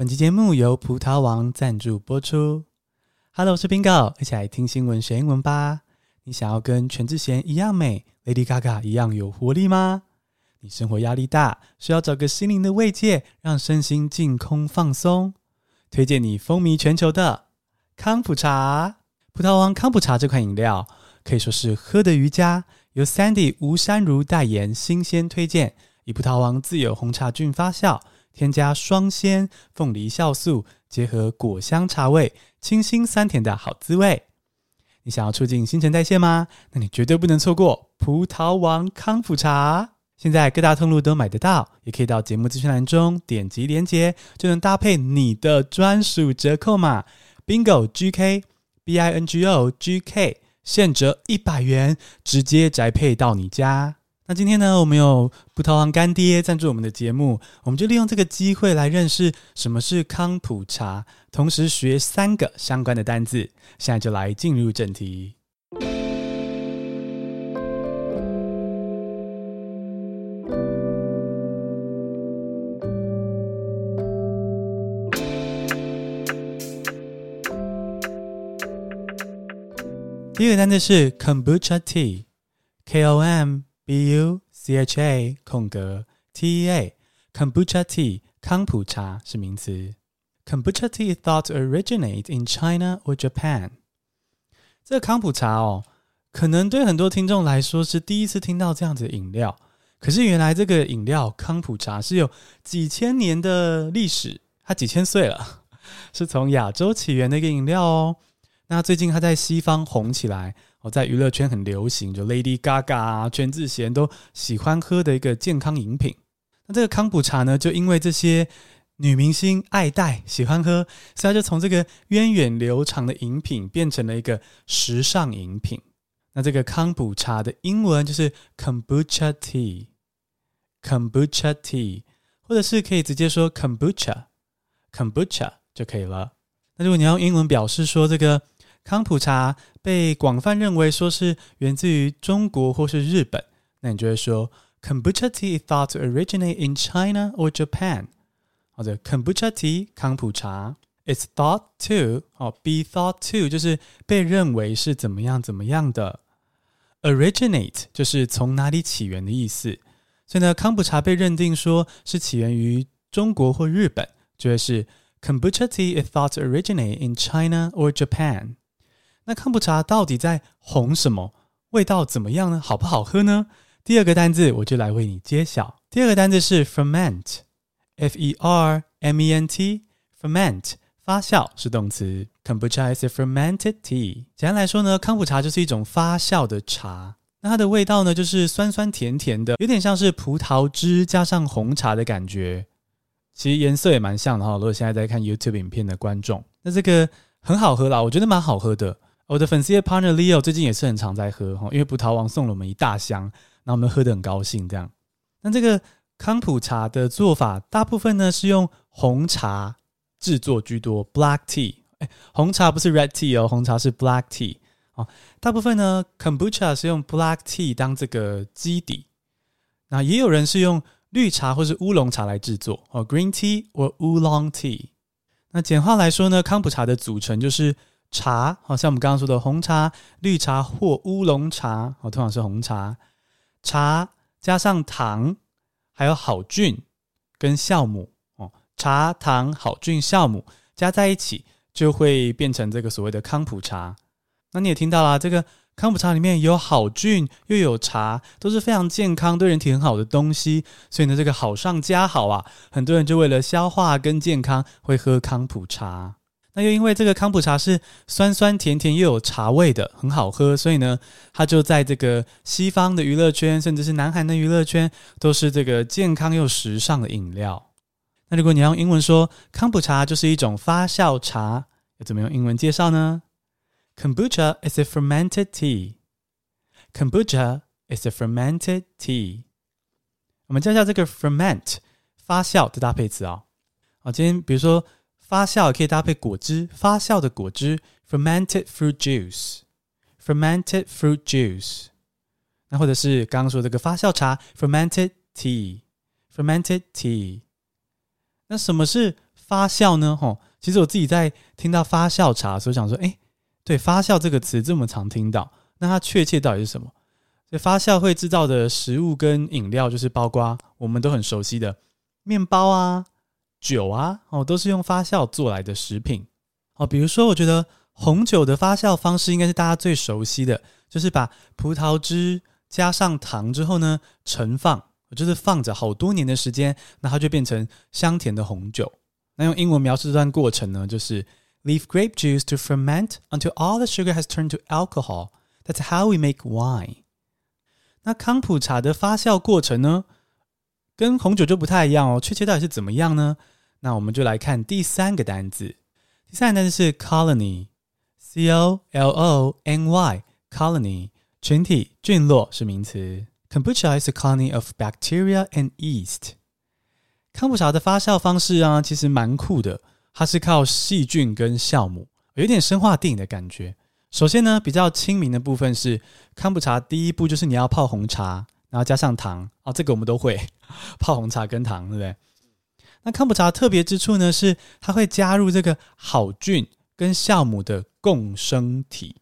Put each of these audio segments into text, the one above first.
本期节目由葡萄王赞助播出。Hello，我是 Bingo，一起来听新闻学英文吧。你想要跟全智贤一样美，Lady Gaga 一样有活力吗？你生活压力大，需要找个心灵的慰藉，让身心净空放松？推荐你风靡全球的康普茶。葡萄王康普茶这款饮料可以说是喝的瑜伽，由 Sandy 吴珊如代言，新鲜推荐，以葡萄王自有红茶菌发酵。添加双鲜凤梨酵素，结合果香茶味，清新酸甜的好滋味。你想要促进新陈代谢吗？那你绝对不能错过葡萄王康普茶。现在各大通路都买得到，也可以到节目资讯栏中点击链接，就能搭配你的专属折扣码 Bingo GK B I N G O G K，现折一百元，直接宅配到你家。那今天呢，我们有葡萄王干爹赞助我们的节目，我们就利用这个机会来认识什么是康普茶，同时学三个相关的单字。现在就来进入正题。第一个单字是 Kombucha Tea，K O M。B U C H A 空格 T E A Kombucha Tea 康普茶是名词。Kombucha tea thought originate in China or Japan。这个康普茶哦，可能对很多听众来说是第一次听到这样子的饮料。可是原来这个饮料康普茶是有几千年的历史，它几千岁了，是从亚洲起源的一个饮料哦。那最近它在西方红起来。哦，在娱乐圈很流行，就 Lady Gaga 啊、全智贤都喜欢喝的一个健康饮品。那这个康普茶呢，就因为这些女明星爱戴、喜欢喝，所以它就从这个源远流长的饮品变成了一个时尚饮品。那这个康普茶的英文就是 Kombucha Tea，Kombucha Tea，或者是可以直接说 Kombucha，Kombucha 就可以了。那如果你要用英文表示说这个。康普茶被广泛认为说是源自于中国或是日本，那你就会说 Kombucha tea is thought to originate in China or Japan，好的 Kombucha tea 康普茶 is thought to 哦，be thought to 就是被认为是怎么样怎么样的，originate 就是从哪里起源的意思，所以呢，康普茶被认定说是起源于中国或日本，就会是 Kombucha tea is thought to originate in China or Japan。那康普茶到底在红什么？味道怎么样呢？好不好喝呢？第二个单字我就来为你揭晓。第二个单字是 ferment，f e r m e n t，ferment 发酵是动词。Kombucha is a fermented tea。简单来说呢，康普茶就是一种发酵的茶。那它的味道呢，就是酸酸甜甜的，有点像是葡萄汁加上红茶的感觉。其实颜色也蛮像的哈。如果现在在看 YouTube 影片的观众，那这个很好喝啦，我觉得蛮好喝的。我的粉丝的 partner Leo 最近也是很常在喝哈，因为葡萄王送了我们一大箱，那我们喝得很高兴。这样，那这个康普茶的做法，大部分呢是用红茶制作居多，black tea。哎，红茶不是 red tea 哦，红茶是 black tea 哦。大部分呢，kombucha 是用 black tea 当这个基底，那也有人是用绿茶或是乌龙茶来制作哦，green tea 或 oolong tea。那简化来说呢，康普茶的组成就是。茶，好像我们刚刚说的红茶、绿茶或乌龙茶，哦，通常是红茶。茶加上糖，还有好菌跟酵母，哦，茶、糖、好菌、酵母加在一起，就会变成这个所谓的康普茶。那你也听到啦，这个康普茶里面有好菌又有茶，都是非常健康、对人体很好的东西。所以呢，这个好上加好啊，很多人就为了消化跟健康，会喝康普茶。那又因为这个康普茶是酸酸甜甜又有茶味的，很好喝，所以呢，它就在这个西方的娱乐圈，甚至是南韩的娱乐圈，都是这个健康又时尚的饮料。那如果你要用英文说康普茶就是一种发酵茶，要怎么用英文介绍呢？Kombucha is a fermented tea. Kombucha is a fermented tea. 我们教一下这个 ferment 发酵的搭配词啊、哦。今天比如说。发酵也可以搭配果汁，发酵的果汁 fermented fruit juice，fermented fruit juice。那或者是刚刚说这个发酵茶 fermented tea，fermented tea。那什么是发酵呢？吼，其实我自己在听到发酵茶的时候，想说，诶，对，发酵这个词这么常听到，那它确切到底是什么？所以发酵会制造的食物跟饮料，就是包括我们都很熟悉的面包啊、酒啊，哦，都是用发酵做来的食品。哦，比如说，我觉得红酒的发酵方式应该是大家最熟悉的，就是把葡萄汁加上糖之后呢，盛放，就是放着好多年的时间，那它就变成香甜的红酒。那用英文描述这段过程呢，就是 Leave grape juice to ferment until all the sugar has turned to alcohol. That's how we make wine. 那康普茶的发酵过程呢，跟红酒就不太一样哦。确切到底是怎么样呢？那我们就来看第三个单字。第三个单字是 colony，c o l o n y，colony，群体、菌落是名词。Kombucha is a colony of bacteria and yeast。康普茶的发酵方式啊，其实蛮酷的，它是靠细菌跟酵母，有点生化电影的感觉。首先呢，比较亲民的部分是康普茶。第一步就是你要泡红茶，然后加上糖哦，这个我们都会 泡红茶跟糖，对不对？那康普茶特别之处呢，是它会加入这个好菌跟酵母的共生体。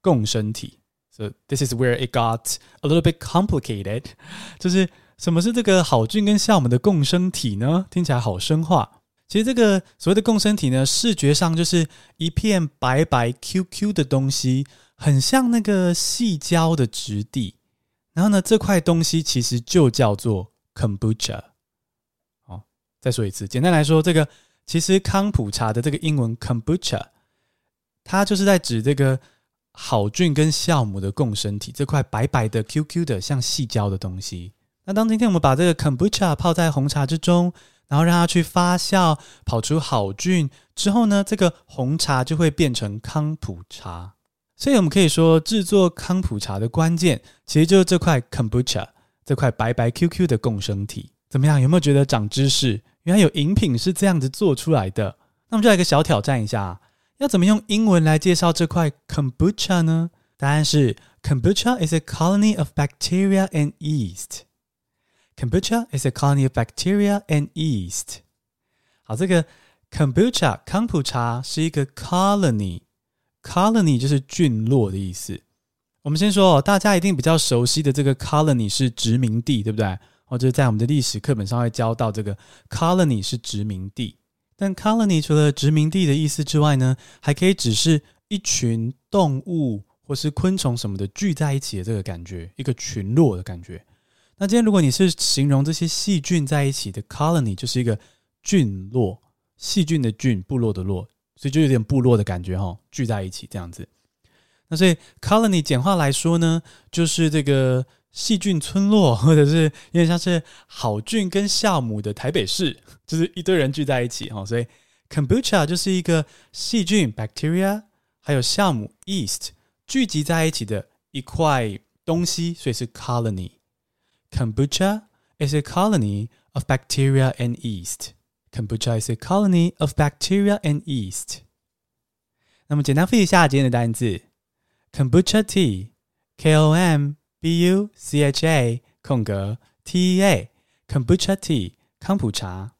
共生体，so this is where it got a little bit complicated。就是什么是这个好菌跟酵母的共生体呢？听起来好生化。其实这个所谓的共生体呢，视觉上就是一片白白 Q Q 的东西，很像那个细胶的质地。然后呢，这块东西其实就叫做 Kombucha。再说一次，简单来说，这个其实康普茶的这个英文 Kombucha，它就是在指这个好菌跟酵母的共生体，这块白白的 Q Q 的像细胶的东西。那当今天我们把这个 Kombucha 泡在红茶之中。然后让它去发酵，跑出好菌之后呢，这个红茶就会变成康普茶。所以我们可以说，制作康普茶的关键，其实就是这块 kombucha 这块白白 QQ 的共生体。怎么样？有没有觉得长知识？原来有饮品是这样子做出来的。那我们就来个小挑战一下，要怎么用英文来介绍这块 kombucha 呢？答案是 Kombucha is a colony of bacteria and yeast。Kombucha is a colony of bacteria and yeast。好，这个 kombucha 康普茶是一个 colony，colony 就是菌落的意思。我们先说，大家一定比较熟悉的这个 colony 是殖民地，对不对？或者在我们的历史课本上会教到这个 colony 是殖民地。但 colony 除了殖民地的意思之外呢，还可以指是一群动物或是昆虫什么的聚在一起的这个感觉，一个群落的感觉。那今天如果你是形容这些细菌在一起的 colony，就是一个菌落，细菌的菌，部落的落，所以就有点部落的感觉哈，聚在一起这样子。那所以 colony 简化来说呢，就是这个细菌村落，或者是有点像是好菌跟酵母的台北市，就是一堆人聚在一起哈。所以 kombucha 就是一个细菌 bacteria 还有酵母 （east） 聚集在一起的一块东西，所以是 colony。Kombucha is a colony of bacteria and yeast. Kombucha is a colony of bacteria and yeast. 那么简单复习一下今天的单词：Kombucha tea，K-O-M tea，K-O-M-B-U-C-H-A 空格 T-E-A，Kombucha tea 康普茶。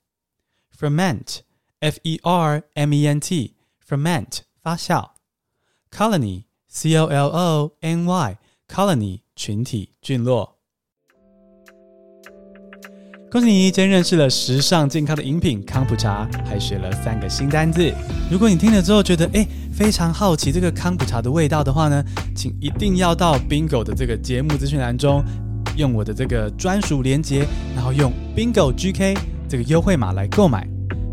Ferment，F-E-R-M-E-N-T，ferment 发酵。Colony，C-O-L-O-N-Y，colony 群体聚落。 恭喜你，今天认识了时尚健康的饮品康普茶，还学了三个新单字。如果你听了之后觉得诶非常好奇这个康普茶的味道的话呢，请一定要到 Bingo 的这个节目资讯栏中，用我的这个专属链接，然后用 Bingo GK 这个优惠码来购买。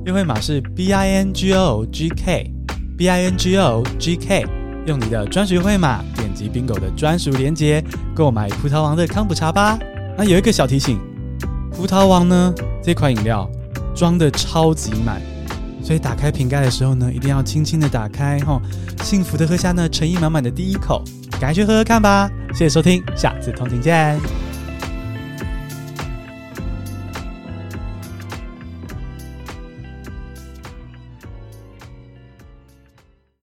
优惠码是 B I N G O G K B I N G O G K，用你的专属优惠码点击 Bingo 的专属链接购买葡萄王的康普茶吧。那有一个小提醒。葡萄王呢，这款饮料装的超级满，所以打开瓶盖的时候呢，一定要轻轻的打开，吼，幸福的喝下那诚意满满的第一口，赶快去喝喝看吧！谢谢收听，下次通勤见。